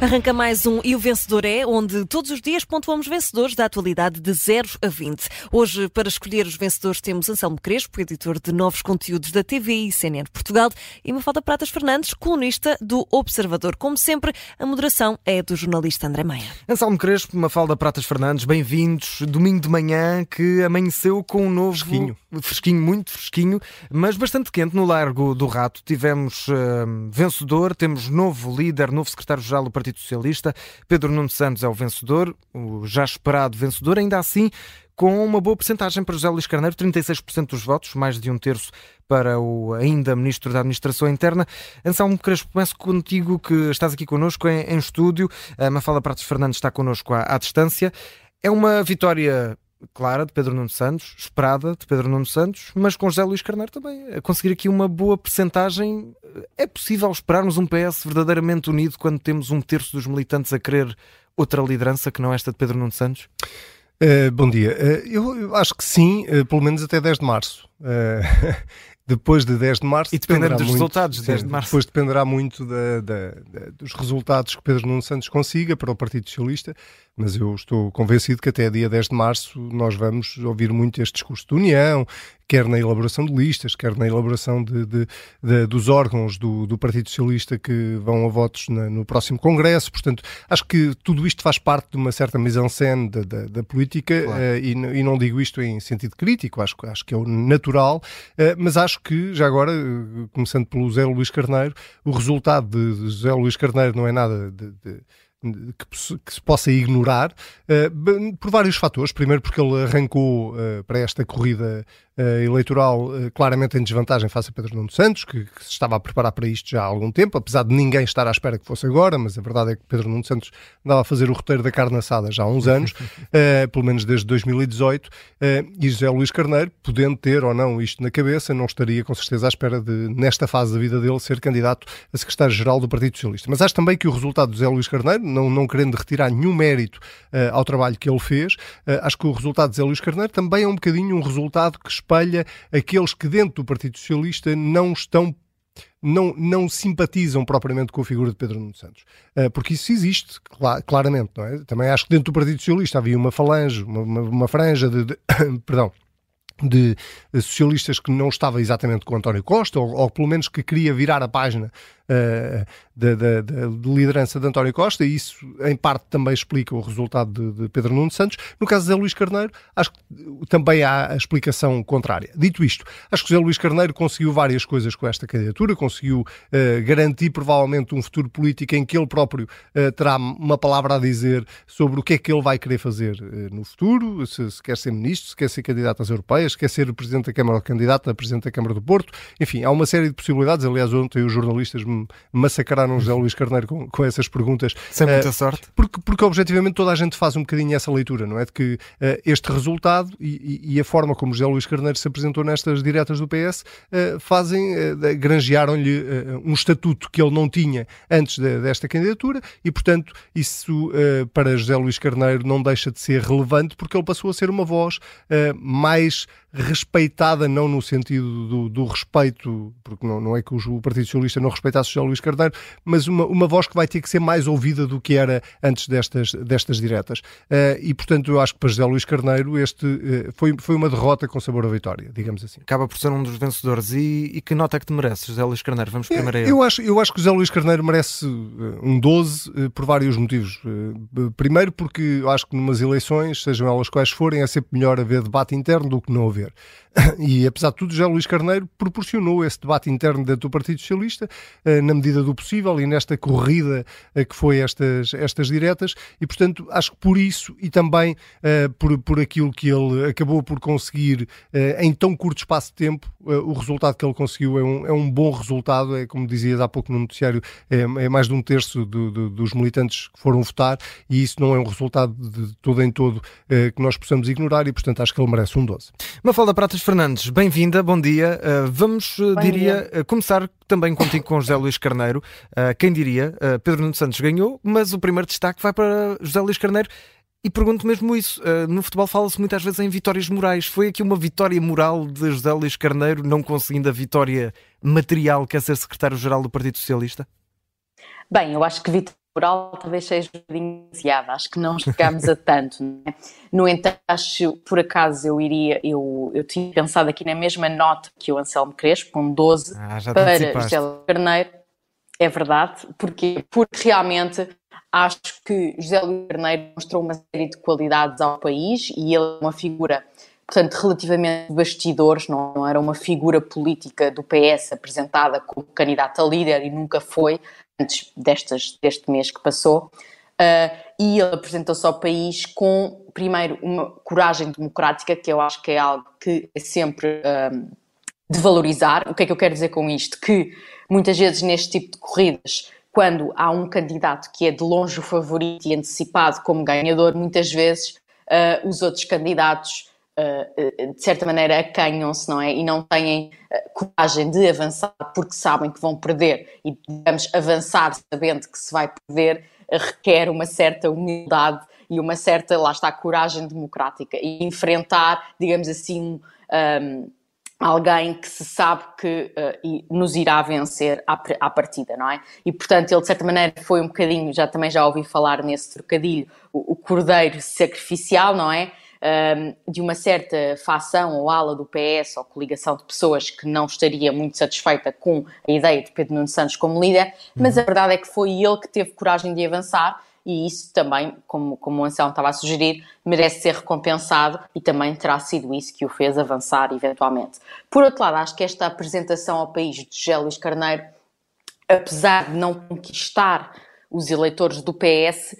Arranca mais um E o Vencedor é, onde todos os dias pontuamos vencedores da atualidade de 0 a 20. Hoje, para escolher os vencedores, temos Anselmo Crespo, editor de novos conteúdos da TVI e CNN Portugal, e Mafalda Pratas Fernandes, colunista do Observador. Como sempre, a moderação é do jornalista André Meia. Anselmo Crespo, Mafalda Pratas Fernandes, bem-vindos. Domingo de manhã que amanheceu com um novo... Fresquinho. Fresquinho, muito fresquinho, mas bastante quente no Largo do Rato. Tivemos uh, vencedor, temos novo líder, novo secretário-geral do Partido Partido Socialista. Pedro Nuno Santos é o vencedor, o já esperado vencedor, ainda assim com uma boa porcentagem para José Luís Carneiro, 36% dos votos, mais de um terço para o ainda Ministro da Administração Interna. Anselmo Crespo, começo contigo, que estás aqui connosco em, em estúdio. A Mafalda Pratos Fernandes está connosco à, à distância. É uma vitória clara de Pedro Nuno Santos, esperada de Pedro Nuno Santos, mas com José Luís Carneiro também. A conseguir aqui uma boa percentagem, é possível esperarmos um PS verdadeiramente unido quando temos um terço dos militantes a querer outra liderança que não esta de Pedro Nuno Santos? Uh, bom dia. Uh, eu, eu, acho que sim, uh, pelo menos até 10 de março. depois de 10 de março. E dependendo dos muito, resultados, 10 de março. Depois dependerá muito da, da, da, dos resultados que Pedro Nuno Santos consiga para o Partido Socialista, mas eu estou convencido que até dia 10 de março nós vamos ouvir muito este discurso de união, quer na elaboração de listas, quer na elaboração de, de, de, dos órgãos do, do, Partido Socialista que vão a votos na, no próximo Congresso. Portanto, acho que tudo isto faz parte de uma certa mise-en-scène da, da, da, política claro. uh, e, e, não digo isto em sentido crítico, acho, acho que é o natural, uh, mas acho que, já agora, uh, começando pelo José Luís Carneiro, o resultado de, de José Luís Carneiro não é nada de que, que, se possa ignorar uh, por vários fatores. Primeiro, porque ele arrancou uh, para esta corrida eleitoral claramente em desvantagem face a Pedro Nuno Santos, que, que, se estava a preparar para isto já há algum tempo, apesar de ninguém estar à espera que fosse agora, mas a verdade é que Pedro Nuno Santos andava a fazer o roteiro da carne assada já há uns anos, pelo menos desde 2018, e José Luís Carneiro, podendo ter ou não isto na cabeça, não estaria com certeza à espera de, nesta fase da vida dele, ser candidato a secretário-geral do Partido Socialista. Mas acho também que o resultado de José Luís Carneiro, não, não querendo retirar nenhum mérito uh, ao trabalho que ele fez, uh, acho que o resultado de Zé Luís Carneiro também é um bocadinho um resultado que espelha aqueles que dentro do Partido Socialista não estão não, não simpatizam propriamente com a figura de Pedro Nuno Santos. Uh, porque isso existe, cl claramente, não é? Também acho que dentro do Partido Socialista havia uma falange, uma, uma, uma franja de, de perdão, de socialistas que não estava exatamente com António Costa, ou, ou pelo menos que queria virar a página da, da, da, liderança de António Costa, e isso em parte também explica o resultado de, de Pedro Nuno Santos. No caso de Zé Luís Carneiro, acho que também há a explicação contrária. Dito isto, acho que Zé Luís Carneiro conseguiu várias coisas com esta candidatura, conseguiu uh, garantir provavelmente um futuro político em que ele próprio uh, terá uma palavra a dizer sobre o que é que ele vai querer fazer no futuro, se, se, quer ser ministro, se quer ser candidato às europeias, se quer ser presidente da Câmara ou candidato a presidente da Câmara do Porto, enfim, há uma série de possibilidades. Aliás, ontem os jornalistas me massacraram José Luís Carneiro com, com essas perguntas. Sem muita uh, sorte. Porque, porque objetivamente toda a gente faz um bocadinho essa leitura, não é? De que uh, este resultado e, e, a forma como José Luís Carneiro se apresentou nestas diretas do PS uh, fazem, granjearam-lhe um estatuto que ele não tinha antes de, desta candidatura e, portanto, isso para José Luís Carneiro não deixa de ser relevante porque ele passou a ser uma voz mais respeitada, não no sentido do, do respeito, porque não, não é que o, Partido Socialista não respeitasse José Luís Carneiro, mas uma, uma voz que vai ter que ser mais ouvida do que era antes destas, destas diretas. Uh, e, portanto, eu acho que para José Luís Carneiro este uh, foi, foi uma derrota com sabor a vitória, digamos assim. Acaba por ser um dos vencedores. E, e que nota é que te merece, José Luís Carneiro? Vamos primeiro a ele. Eu acho, eu acho que José Luís Carneiro merece uh, um 12 por vários motivos. primeiro, porque eu acho que numas eleições, sejam elas quais forem, é sempre melhor haver debate interno do que não haver. E, apesar de tudo, já Luís Carneiro proporcionou esse debate interno dentro do Partido Socialista, eh, na medida do possível, e nesta corrida eh, que foi estas, estas diretas, e, portanto, acho que por isso e também uh, por, por aquilo que ele acabou por conseguir em tão curto espaço de tempo, o resultado que ele conseguiu é um, é um bom resultado, é como dizias há pouco no noticiário, é, é mais de um terço do, do, dos militantes que foram votar, e isso não é um resultado de todo em todo que nós possamos ignorar, e, portanto, acho que ele merece um 12. Mafalda Pratas Fernandes, bem-vinda, bom dia. Uh, vamos, uh, diria, dia. começar também contigo com José Luís Carneiro. Uh, quem diria? Pedro Nuno Santos ganhou, mas o primeiro destaque vai para José Luís Carneiro. E pergunto mesmo isso. no futebol fala-se muitas vezes em vitórias morais. Foi aqui uma vitória moral de José Luís Carneiro, não conseguindo a vitória material que é ser secretário-geral do Partido Socialista? Bem, eu acho que vitória eleitoral talvez seja um demasiado, acho que não chegámos a tanto. É? No entanto, acho, por acaso, eu iria, eu, eu tinha pensado aqui na mesma nota que o Anselmo Crespo, com 12, ah, para José Carneiro. É verdade, porque, porque realmente acho que José Luís Carneiro mostrou uma série de qualidades ao país e ele é uma figura portanto, relativamente bastidores, não, não, era uma figura política do PS apresentada como candidata a líder e nunca foi, antes destas, deste mês que passou. Uh, e ele apresentou-se ao país com, primeiro, uma coragem democrática, que eu acho que é algo que é sempre uh, de valorizar. O que é que eu quero dizer com isto? Que muitas vezes neste tipo de corridas, quando há um candidato que é de longe o favorito e antecipado como ganhador, muitas vezes uh, os outros candidatos de certa maneira, acanham-se, não é? E não têm uh, coragem de avançar porque sabem que vão perder. E, digamos, avançar sabendo que se vai perder requer uma certa humildade e uma certa, lá está, coragem democrática. E enfrentar, digamos assim, um, alguém que se sabe que uh, nos irá vencer à, à, partida, não é? E portanto ele de certa maneira foi um bocadinho, já também já ouvi falar nesse trocadilho, o, o cordeiro sacrificial, não é? De uma certa facção ou ala do PS ou coligação de pessoas que não estaria muito satisfeita com a ideia de Pedro Nuno Santos como líder, mas a verdade é que foi ele que teve coragem de avançar e isso também, como, como o Anselmo estava a sugerir, merece ser recompensado e também terá sido isso que o fez avançar eventualmente. Por outro lado, acho que esta apresentação ao país de José Luís Carneiro, apesar de não conquistar os eleitores do PS,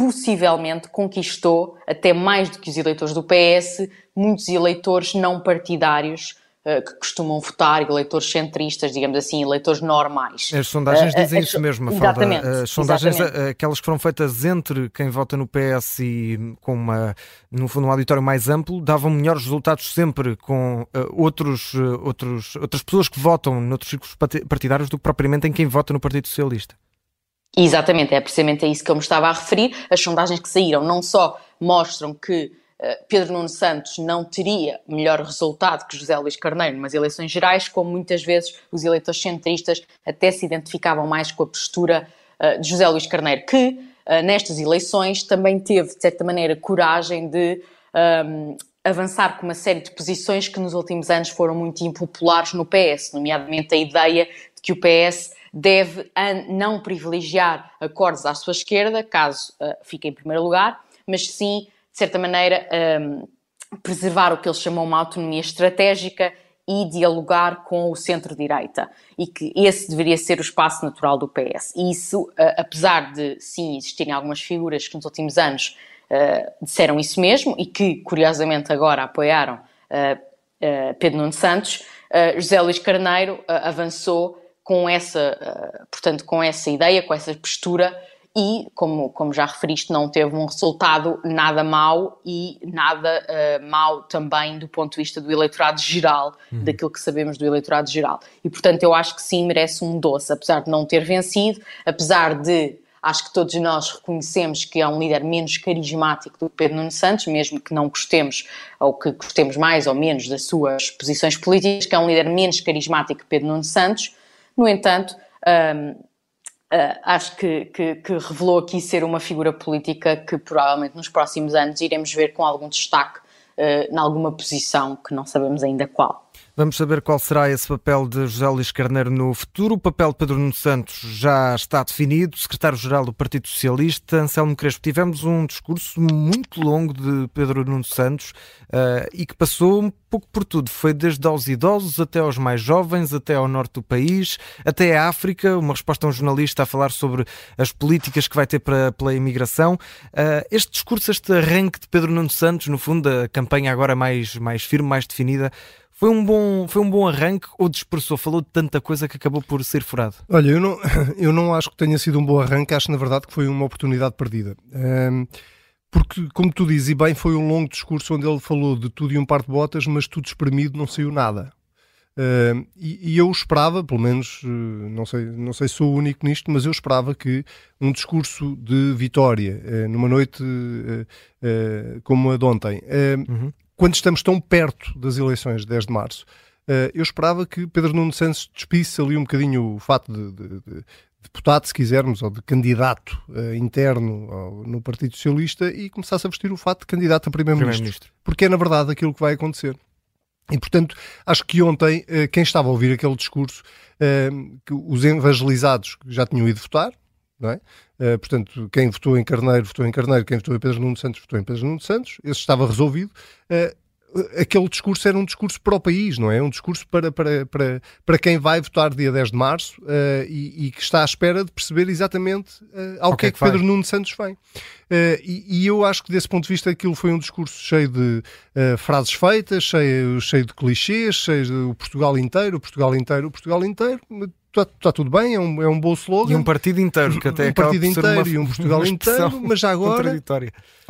possivelmente conquistou, até mais do que os eleitores do PS, muitos eleitores não partidários uh, que costumam votar, eleitores centristas, digamos assim, eleitores normais. As sondagens uh, dizem uh, isso mesmo, Exatamente. As sondagens, exatamente. aquelas que foram feitas entre quem vota no PS e com uma, no fundo, um auditório mais amplo, davam melhores resultados sempre com outros, outros, outras pessoas que votam noutros círculos partidários do que propriamente em quem vota no Partido Socialista. Exatamente, é precisamente a isso que eu me estava a referir. As sondagens que saíram não só mostram que uh, Pedro Nuno Santos não teria melhor resultado que José Luís Carneiro nas eleições gerais, como muitas vezes os eleitores centristas até se identificavam mais com a postura uh, de José Luís Carneiro, que uh, nestas eleições também teve, de certa maneira, coragem de um, avançar com uma série de posições que nos últimos anos foram muito impopulares no PS, nomeadamente a ideia de que o PS deve não privilegiar acordos à sua esquerda, caso uh, fique em primeiro lugar, mas sim, de certa maneira, preservar o que ele chamou uma autonomia estratégica e dialogar com o centro-direita. E que esse deveria ser o espaço natural do PS. E isso, uh, apesar de, sim, existirem algumas figuras que nos últimos anos uh, disseram isso mesmo e que, curiosamente, agora apoiaram Pedro Nuno Santos, José Luís Carneiro avançou com essa, uh, portanto, com essa ideia, com essa postura e, como, como já referiste, não teve um resultado nada mau e nada uh, mau também do ponto de vista do eleitorado geral, uhum. daquilo que sabemos do eleitorado geral. E, portanto, eu acho que sim, merece um doce, apesar de não ter vencido, apesar de acho que todos nós reconhecemos que é um líder menos carismático do que Pedro Nuno Santos, mesmo que não gostemos, ou que gostemos mais ou menos das suas posições políticas, que é um líder menos carismático que Pedro Nuno Santos, no entanto, um, Uh, acho que, que, que, revelou aqui ser uma figura política que provavelmente nos próximos anos iremos ver com algum destaque uh, em alguma posição que não sabemos ainda qual. Vamos saber qual será esse papel de José Luís Carneiro no futuro. O papel de Pedro Nuno Santos já está definido. Secretário-Geral do Partido Socialista, Anselmo Crespo. Tivemos um discurso muito longo de Pedro Nuno Santos uh, e que passou um pouco por tudo. Foi desde aos idosos até aos mais jovens, até ao norte do país, até a África. Uma resposta a um jornalista a falar sobre as políticas que vai ter para, pela imigração. Uh, este discurso, este arranque de Pedro Nuno Santos, no fundo, a campanha agora mais, mais firme, mais definida, foi um bom, foi um bom arranque ou dispersou? Falou de tanta coisa que acabou por ser furado? Olha, eu não, eu não acho que tenha sido um bom arranque, acho na verdade que foi uma oportunidade perdida. Um, porque, como tu dizes, e bem, foi um longo discurso onde ele falou de tudo e um par de botas, mas tudo espremido não saiu nada. Uh, e, e, eu esperava, pelo menos, uh, não, sei, não sei se sou o único nisto, mas eu esperava que um discurso de vitória, uh, numa noite como a de ontem, uhum quando estamos tão perto das eleições de 10 de março, uh, eu esperava que Pedro Nuno Santos despisse ali um bocadinho o fato de, de, deputado, se quisermos, ou de candidato uh, interno ao, no Partido Socialista e começasse a vestir o fato de candidato a Primeiro-Ministro. Primeiro porque é, na verdade, aquilo que vai acontecer. E, portanto, acho que ontem, uh, quem estava a ouvir aquele discurso, uh, que os evangelizados já tinham ido votar, não é? Uh, portanto, quem votou em Carneiro, votou em Carneiro, quem votou em Pedro Nuno Santos, votou em Pedro Nuno Santos, esse estava resolvido. Uh, aquele discurso era um discurso para o país, não é? Um discurso para, para, para, para quem vai votar dia 10 de março uh, e, e, que está à espera de perceber exatamente uh, ao okay, que é que, que Pedro Nuno Santos vem. Uh, e, e, eu acho que desse ponto de vista aquilo foi um discurso cheio de frases feitas, cheio, cheio de clichês, cheio de o Portugal inteiro, o Portugal inteiro, o Portugal inteiro, está, está tudo bem, é um, é um bom slogan. E um partido inteiro, que até Um partido inteiro e um Portugal inteiro, mas já agora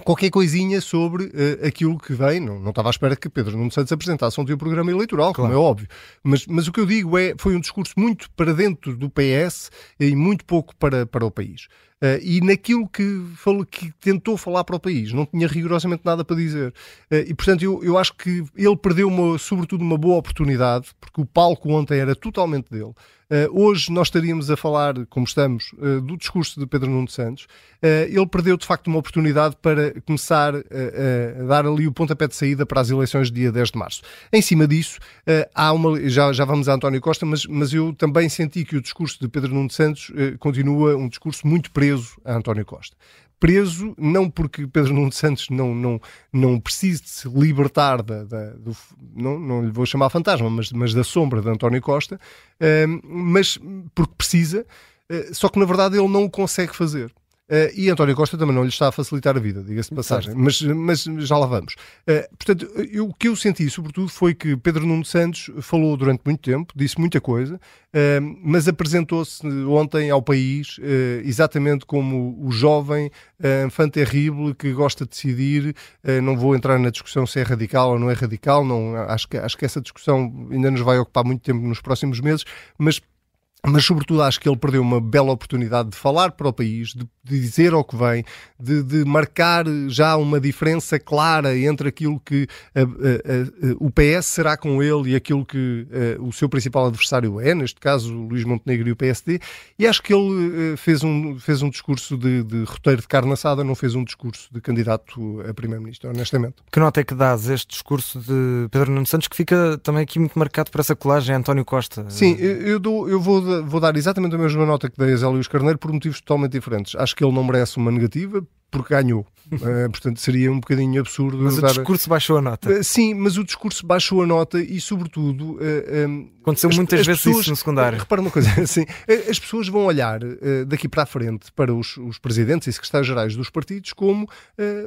qualquer coisinha sobre uh, aquilo que vem. Não, não estava à espera que Pedro Nuno Santos apresentasse ontem o programa eleitoral, claro. como é óbvio. Mas, mas o que eu digo é, foi um discurso muito para dentro do PS e muito pouco para, para o país. Uh, e naquilo que, falou, que tentou falar para o país, não tinha rigorosamente nada para dizer. Uh, e portanto, eu, eu acho que ele perdeu, uma, sobretudo, uma boa oportunidade, porque o palco ontem era totalmente dele. Uh, hoje nós estaríamos a falar, como estamos, uh, do discurso de Pedro Nuno Santos. Uh, ele perdeu de facto uma oportunidade para começar a dar ali o pontapé de saída para as eleições de dia 10 de março. Em cima disso, há uma. Já, já vamos a António Costa, mas, mas eu também senti que o discurso de Pedro Nuno Santos continua um discurso muito preso a António Costa preso, não porque Pedro Nuno Santos não, não, não precise de se libertar da, da do, não, não lhe vou chamar fantasma, mas, mas da sombra de António Costa, uh, mas porque precisa, uh, só que na verdade ele não o consegue fazer. Uh, e António Costa também não lhe está a facilitar a vida, diga-se de passagem, mas, mas já lá vamos. Uh, portanto, eu, o que eu senti, sobretudo, foi que Pedro Nuno Santos falou durante muito tempo, disse muita coisa, uh, mas apresentou-se ontem ao país exatamente como o jovem uh, terrible que gosta de decidir. não vou entrar na discussão se é radical ou não é radical, não, acho, que, acho que essa discussão ainda nos vai ocupar muito tempo nos próximos meses, mas mas sobretudo acho que ele perdeu uma bela oportunidade de falar para o país, de, de dizer ao que vem, de, de, marcar já uma diferença clara entre aquilo que a, a, a, o PS será com ele e aquilo que o seu principal adversário é, neste caso Luís Montenegro e o PSD, e acho que ele fez um, fez um discurso de, de roteiro de carne assada, não fez um discurso de candidato a Primeiro-Ministro, honestamente. Que nota é que dás este discurso de Pedro Nuno Santos, que fica também aqui muito marcado por essa colagem António Costa? Sim, eu, dou, eu vou vou dar exatamente a mesma nota que dei a Zé Luís Carneiro por motivos totalmente diferentes. Acho que ele não merece uma negativa porque ganhou. Uh, portanto, seria um bocadinho absurdo. Mas o discurso baixou a nota. Uh, sim, mas o discurso baixou a nota e, sobretudo. Uh, um, Aconteceu as, muitas as vezes pessoas, isso no secundário. Repara uma coisa, assim, as pessoas vão olhar daqui para a frente para os, os presidentes e secretários-gerais dos partidos como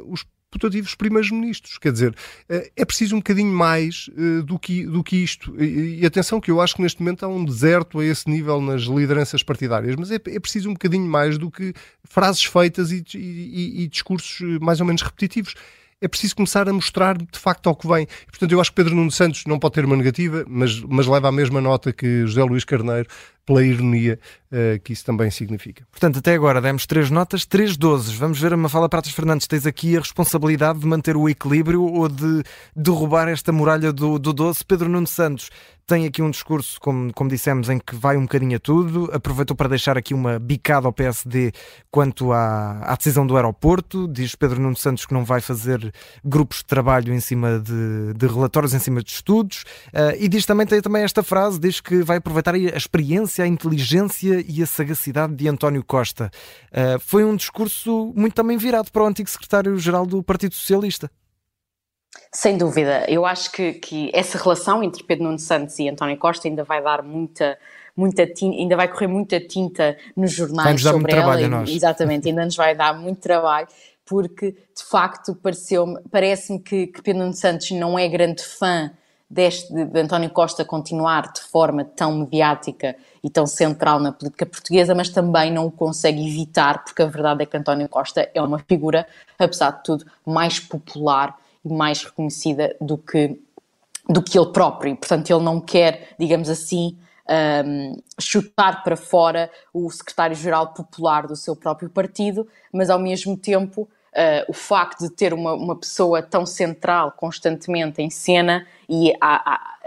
os putativos primeiros-ministros. Quer dizer, eh, é preciso um bocadinho mais eh, do que, do que isto. E, atenção que eu acho que neste momento há um deserto a esse nível nas lideranças partidárias, mas é, é preciso um bocadinho mais do que frases feitas e, e, e discursos eh, mais ou menos repetitivos é preciso começar a mostrar de facto ao que vem. portanto, eu acho que Pedro Nuno Santos não pode ter uma negativa, mas, mas leva a mesma nota que José Luís Carneiro, pela ironia uh, que isso também significa. Portanto, até agora demos três notas, três dozes. Vamos ver a Mafala Pratas Fernandes. Tens aqui a responsabilidade de manter o equilíbrio ou de derrubar esta muralha do, do doce. Pedro Nuno Santos tem aqui um discurso, como, como dissemos, em que vai um bocadinho a tudo. Aproveitou para deixar aqui uma bicada ao PSD quanto à, à decisão do aeroporto. Diz Pedro Nuno Santos que não vai fazer grupos de trabalho em cima de, de relatórios, em cima de estudos. Uh, e diz também, tem também esta frase, diz que vai aproveitar a experiência, a inteligência e a sagacidade de António Costa. Uh, foi um discurso muito também virado para o antigo secretário-geral do Partido Socialista. Sem dúvida, eu acho que, que essa relação entre Pedro Nuno Santos e António Costa ainda vai dar muita, muita tinta, ainda vai correr muita tinta nos jornais sobre muito ela. Trabalho a nós. Exatamente, ainda nos vai dar muito trabalho, porque de facto parece-me que, que Pedro Nuno Santos não é grande fã deste, de, de António Costa continuar de forma tão mediática e tão central na política portuguesa, mas também não o consegue evitar, porque a verdade é que António Costa é uma figura, apesar de tudo, mais popular mais reconhecida do que, do que ele próprio. Portanto, ele não quer, digamos assim, um, chutar para fora o secretário-geral popular do seu próprio partido, mas ao mesmo tempo Uh, o facto de ter uma, uma pessoa tão central constantemente em cena e, a, a,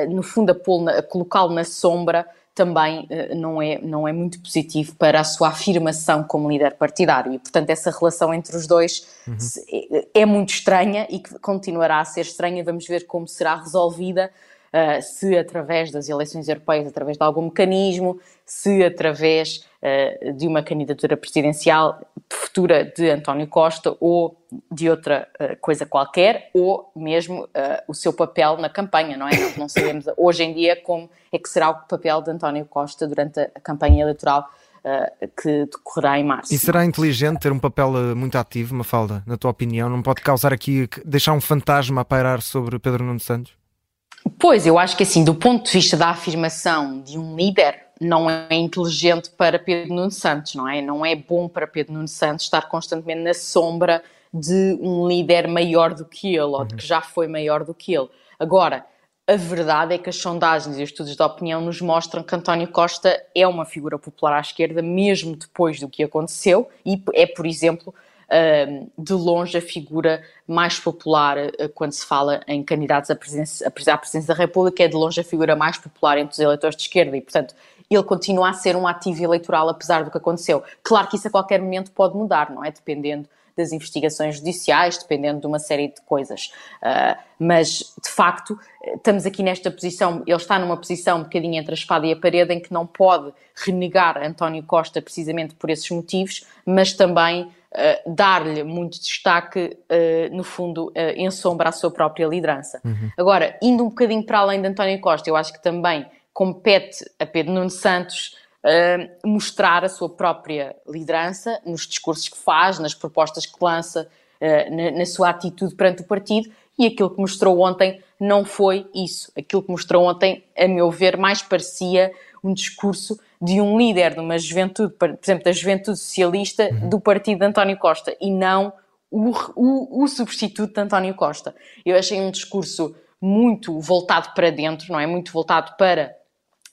a, no fundo, a, a colocá-lo na sombra também uh, não, é, não é muito positivo para a sua afirmação como líder partidário. E, portanto, essa relação entre os dois uhum. é, é, muito estranha e que continuará a ser estranha. Vamos ver como será resolvida uh, se através das eleições europeias, através de algum mecanismo, se através uh, de uma candidatura presidencial futura de António Costa ou de outra uh, coisa qualquer, ou mesmo o seu papel na campanha, não é? Nós não sabemos hoje em dia como é que será o papel de António Costa durante a campanha eleitoral que decorrerá em março. E será inteligente ter um papel muito ativo, Mafalda, na tua opinião? Não pode causar aqui, deixar um fantasma a pairar sobre Pedro Nuno Santos? Pois, eu acho que assim, do ponto de vista da afirmação de um líder, não é inteligente para Pedro Nuno Santos, não é? Não é bom para Pedro Nuno Santos estar constantemente na sombra de um líder maior do que ele, ou de que já foi maior do que ele. Agora, a verdade é que as sondagens e os estudos de opinião nos mostram que António Costa é uma figura popular à esquerda, mesmo depois do que aconteceu, e é, por exemplo, de longe a figura mais popular uh, quando se fala em candidatos à presidência, à da República, é de longe a figura mais popular entre os eleitores de esquerda e, portanto, ele continua a ser um ativo eleitoral apesar do que aconteceu. Claro que isso a qualquer momento pode mudar, não é? Dependendo das investigações judiciais, dependendo de uma série de coisas. Uh, mas, de facto, estamos aqui nesta posição, ele está numa posição um bocadinho entre a espada e a parede, em que não pode renegar António Costa precisamente por esses motivos, mas também uh, dar-lhe muito destaque, uh, no fundo, uh, em sombra à sua própria liderança. Uhum. Agora, indo um bocadinho para além de António Costa, eu acho que também compete a Pedro Nuno Santos mostrar a sua própria liderança nos discursos que faz, nas propostas que lança, na, na sua atitude perante o partido, e aquilo que mostrou ontem não foi isso. Aquilo que mostrou ontem, a meu ver, mais parecia um discurso de um líder de uma juventude, por exemplo, da juventude socialista uhum. do partido de António Costa e não o, o, o, substituto de António Costa. Eu achei um discurso muito voltado para dentro, não é? Muito voltado para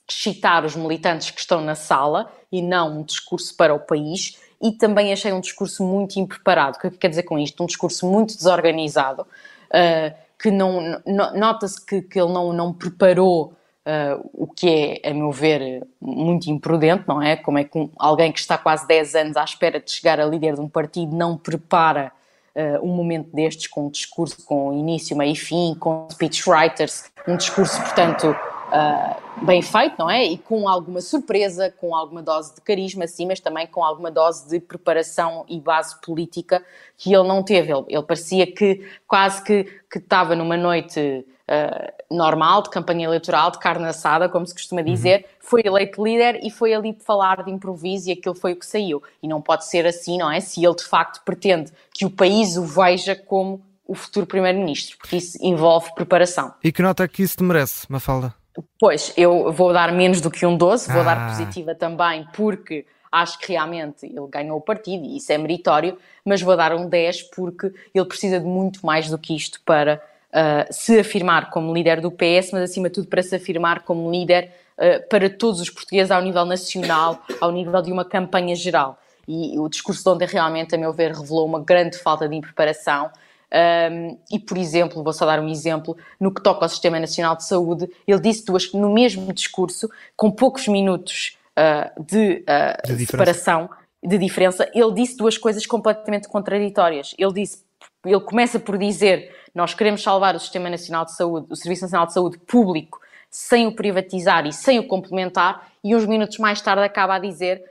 excitar os militantes que estão na sala e não um discurso para o país. E também achei um discurso muito impreparado. O que é quer dizer com isto? Um discurso muito desorganizado, uh, que não, nota-se que, que ele não, não preparou Uh, o que é, a meu ver, muito imprudente, não é? Como é que um, alguém que está quase 10 anos à espera de chegar a líder de um partido não prepara uh, um momento destes com um discurso com início, meio e fim, com speechwriters, um discurso, portanto, uh, bem feito, não é? E com alguma surpresa, com alguma dose de carisma, sim, mas também com alguma dose de preparação e base política que ele não teve. Ele, ele parecia que quase que, que estava numa noite uh, normal, de campanha eleitoral, de carne assada, como se costuma uhum. dizer, uhum. foi eleito líder e foi ali falar de improviso e aquilo foi o que saiu. E não pode ser assim, não é? Se ele de facto pretende que o país o veja como o futuro primeiro-ministro, porque isso envolve preparação. E que nota é que isso te merece, Mafalda? Pois, eu vou dar menos do que um 12, vou ah. dar positiva também, porque acho que realmente ele ganhou o partido e isso é meritório, mas vou dar um 10 porque ele precisa de muito mais do que isto para uh, se afirmar como líder do PS, mas acima de tudo para se afirmar como líder uh, para todos os portugueses ao nível nacional, ao nível de uma campanha geral. E o discurso de ontem realmente, a meu ver, revelou uma grande falta de preparação. Um, e, por exemplo, vou só dar um exemplo, no que toca ao Sistema Nacional de Saúde, ele disse duas, no mesmo discurso, com poucos minutos uh, de, uh, de separação, de diferença, ele disse duas coisas completamente contraditórias. Ele disse, ele começa por dizer nós queremos salvar o Sistema Nacional de Saúde, o Serviço Nacional de Saúde público, sem o privatizar e sem o complementar, e uns minutos mais tarde acaba a dizer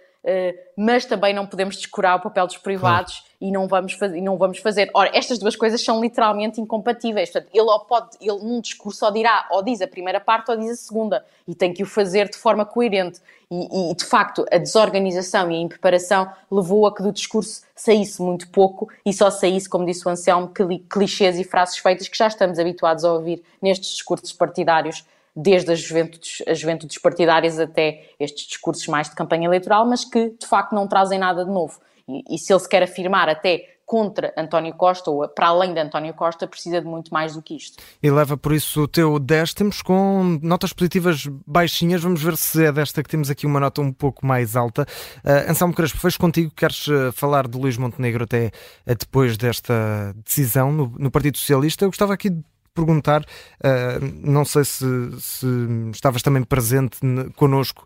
mas também não podemos descurar o papel dos privados claro. e, não vamos e não vamos fazer. Ora, estas duas coisas são literalmente incompatíveis. Portanto, ele, ou pode, ele num discurso ou dirá, ou diz a primeira parte ou diz a segunda, e tem que o fazer de forma coerente. E, e de facto, a desorganização e a impreparação levou a que do discurso saísse muito pouco e só saísse, como disse o Anselmo, clichês e frases feitas que já estamos habituados a ouvir nestes discursos partidários desde as juventudes, as juventudes partidárias até estes discursos mais de campanha eleitoral, mas que de facto não trazem nada de novo. E, e se ele se quer afirmar até contra António Costa ou para além de António Costa, precisa de muito mais do que isto. E leva por isso o teu 10. Temos com notas positivas baixinhas. Vamos ver se é desta que temos aqui uma nota um pouco mais alta. Uh, Anselmo Crespo, fecho contigo. Queres uh, falar de Luís Montenegro até uh, depois desta decisão no, no Partido Socialista? Eu gostava aqui de perguntar, uh, não sei se, se, estavas também presente connosco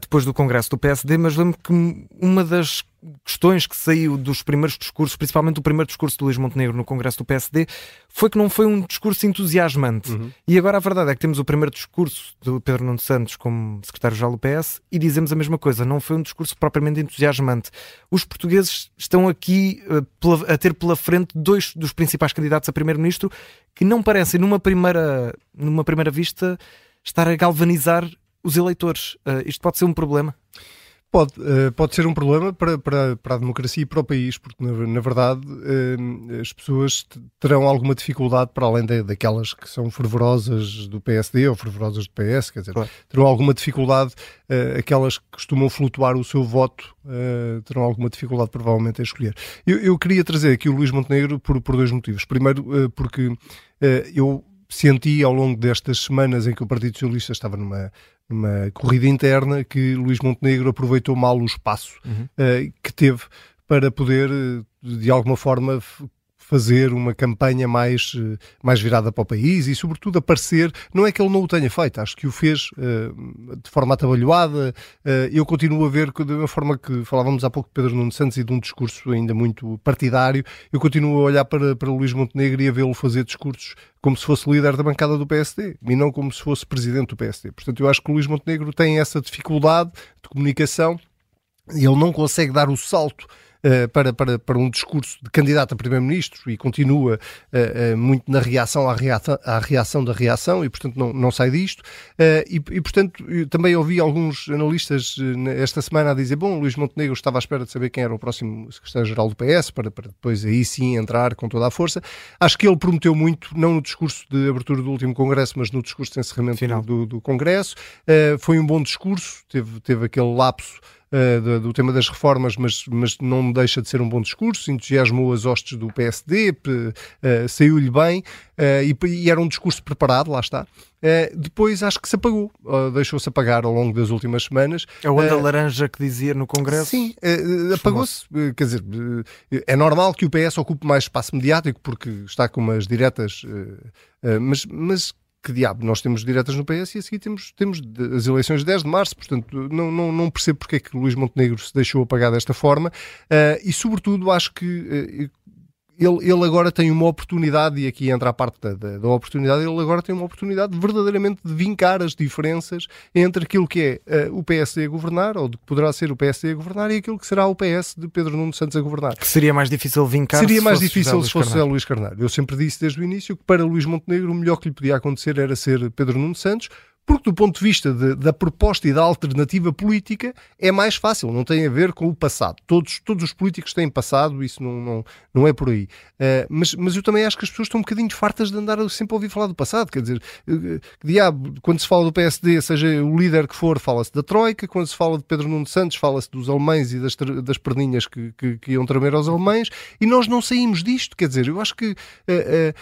depois do Congresso do PSD, mas lembro que uma das questões que saiu dos primeiros discursos, principalmente o primeiro discurso do Luís Montenegro no Congresso do PSD, foi que não foi um discurso entusiasmante. Uhum. E agora a verdade é que temos o primeiro discurso do Pedro Nuno Santos como secretário-geral do PS e dizemos a mesma coisa, não foi um discurso propriamente entusiasmante. Os portugueses estão aqui uh, a ter pela frente dois dos principais candidatos a primeiro-ministro que não parecem, numa primeira, numa primeira vista, estar a galvanizar os eleitores. Uh, isto pode ser um problema? Pode, uh, pode ser um problema para, para, para a democracia e para o país, porque na, na verdade uh, as pessoas terão alguma dificuldade, para além de, daquelas que são fervorosas do PSD ou fervorosas do PS, quer dizer, claro. terão alguma dificuldade, aquelas que costumam flutuar o seu voto, terão alguma dificuldade provavelmente a escolher. Eu, eu, queria trazer aqui o Luís Montenegro por, por dois motivos. Primeiro, porque eu senti ao longo destas semanas em que o Partido Socialista estava numa numa corrida interna que Luís Montenegro aproveitou mal o espaço uhum. uh, que teve para poder, eh, de alguma forma, fazer uma campanha mais, eh, mais virada para o país e, sobretudo, aparecer. Não é que ele não o tenha feito, acho que o fez uh, de forma atabalhoada. Uh, eu continuo a ver, de uma forma que falávamos há pouco de Pedro Nuno Santos e de um discurso ainda muito partidário, eu continuo a olhar para, para Luís Montenegro e a vê-lo fazer discursos como se fosse líder da bancada do PSD e não como se fosse presidente do PSD. Portanto, eu acho que o Luís Montenegro tem essa dificuldade de comunicação e ele não consegue dar o salto para, para, para um discurso de candidato a primeiro-ministro e continua uh, uh, muito na reação à, reação à reação da reação e, portanto, não, não sai disto. E, e, portanto, também ouvi alguns analistas esta semana a dizer: bom, Luís Montenegro estava à espera de saber quem era o próximo secretário-geral do PS para, para depois aí sim entrar com toda a força. Acho que ele prometeu muito, não no discurso de abertura do último Congresso, mas no discurso de encerramento do, do Congresso. foi um bom discurso, teve, teve aquele lapso uh, do, do, tema das reformas, mas, mas não deixa de ser um bom discurso, entusiasmou as hostes do PSD, uh, saiu-lhe bem uh, e, e, era um discurso preparado, lá está. depois acho que se apagou, deixou-se apagar ao longo das últimas semanas. A onda laranja que dizia no Congresso? Sim, apagou-se. quer dizer, é normal que o PS ocupe mais espaço mediático porque está com umas diretas, mas, mas que diabo, nós temos diretas no PS e a seguir temos, temos as eleições de 10 de março, portanto não, não, não percebo porque é que Luís Montenegro se deixou apagar desta forma. Uh, e sobretudo acho que uh, ele, ele agora tem uma oportunidade, e aqui entra a parte da, da, da, oportunidade, ele agora tem uma oportunidade verdadeiramente de vincar as diferenças entre aquilo que é uh, o PSD a governar, ou de que poderá ser o PSD a governar, e aquilo que será o PS de Pedro Nuno Santos a governar. Que seria mais difícil vincar Seria mais difícil se fosse José Luís Carneiro. Eu sempre disse desde o início que para Luís Montenegro o melhor que lhe podia acontecer era ser Pedro Nuno Santos, porque, do ponto de vista de, da proposta e da alternativa política, é mais fácil, não tem a ver com o passado. Todos, todos os políticos têm passado, isso não, não, não é por aí. Uh, mas, mas eu também acho que as pessoas estão um bocadinho fartas de andar sempre a ouvir falar do passado. Quer dizer, uh, diabo, quando se fala do PSD, seja o líder que for, fala-se da Troika, quando se fala de Pedro Nuno Santos, fala-se dos alemães e das, das perninhas que, que, que, iam tremer aos alemães, e nós não saímos disto. Quer dizer, eu acho que. Uh,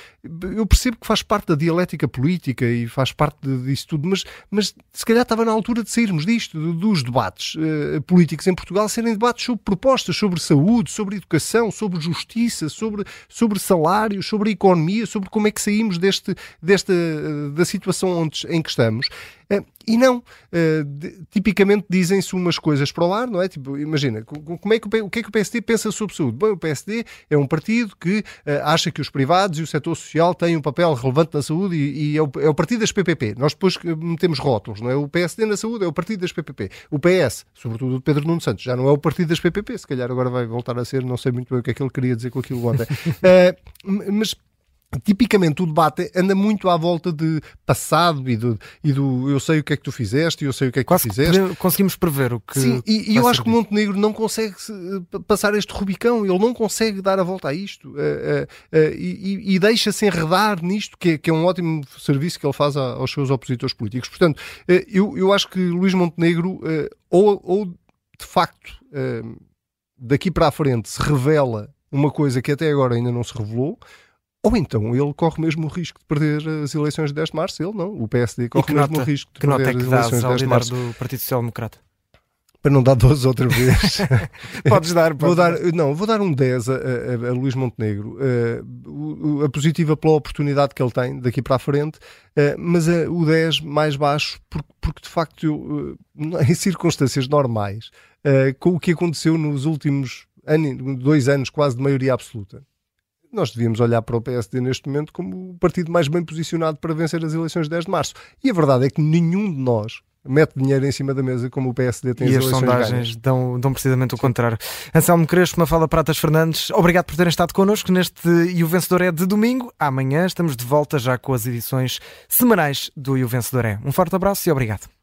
eu percebo que faz parte da dialética política e faz parte disso tudo, mas, mas se calhar estava na altura de sairmos disto, dos debates uh, políticos em Portugal, serem debates sobre propostas, sobre saúde, sobre educação, sobre justiça, sobre, sobre salários, sobre economia, sobre como é que saímos deste, desta, uh, da situação onde, em que estamos. Uh, e não, uh, de, tipicamente dizem-se umas coisas para o ar, não é? Tipo, imagina, como é que o, o que é que o PSD pensa sobre saúde? Bom, o PSD é um partido que uh, acha que os privados e o setor social têm um papel relevante na saúde e, e é, o, é, o, partido das PPP. Nós depois metemos rótulos, não é? O PSD na saúde é o partido das PPP. O PS, sobretudo o Pedro Nuno Santos, já não é o partido das PPP, se calhar agora vai voltar a ser, não sei muito bem o que é que ele queria dizer com aquilo ontem. mas tipicamente o debate anda muito à volta de passado e do, e do eu sei o que é que tu fizeste e eu sei o que é que Quase tu fizeste. Que conseguimos prever o que. Sim, e, e eu acho que Montenegro não consegue passar este Rubicão, ele não consegue dar a volta a isto uh, uh, uh, e, e deixa-se enredar nisto, que é, que é, um ótimo serviço que ele faz a, aos seus opositores políticos. Portanto, eu, eu acho que Luís Montenegro, ou, ou de facto daqui para a frente se revela uma coisa que até agora ainda não se revelou, ou então ele corre mesmo o risco de perder as eleições de 10 de março. Ele não. O PSD corre mesmo nota, o risco de perder as eleições de 10 de março. do Partido Social Democrata? para não dar 12 outra vez. Podes dar, vou dar. Não, vou dar um 10 a, a, a Luís Montenegro. Uh, a positiva pela oportunidade que ele tem daqui para a frente, uh, mas uh, o 10 mais baixo, porque, porque de facto, eu, em circunstâncias normais, com o que aconteceu nos últimos dois anos, quase de maioria absoluta, nós devíamos olhar para o PSD neste momento como o partido mais bem posicionado para vencer as eleições de 10 de março. E a verdade é que nenhum de nós mete dinheiro em cima da mesa como o PSD tem E as, as sondagens dão, dão, precisamente o Sim. contrário. Anselmo Crespo, Mafala Pratas Fernandes, obrigado por terem estado connosco neste E o Vencedor é de domingo. Amanhã estamos de volta já com as edições semanais do E o Vencedor é. Um forte abraço e obrigado.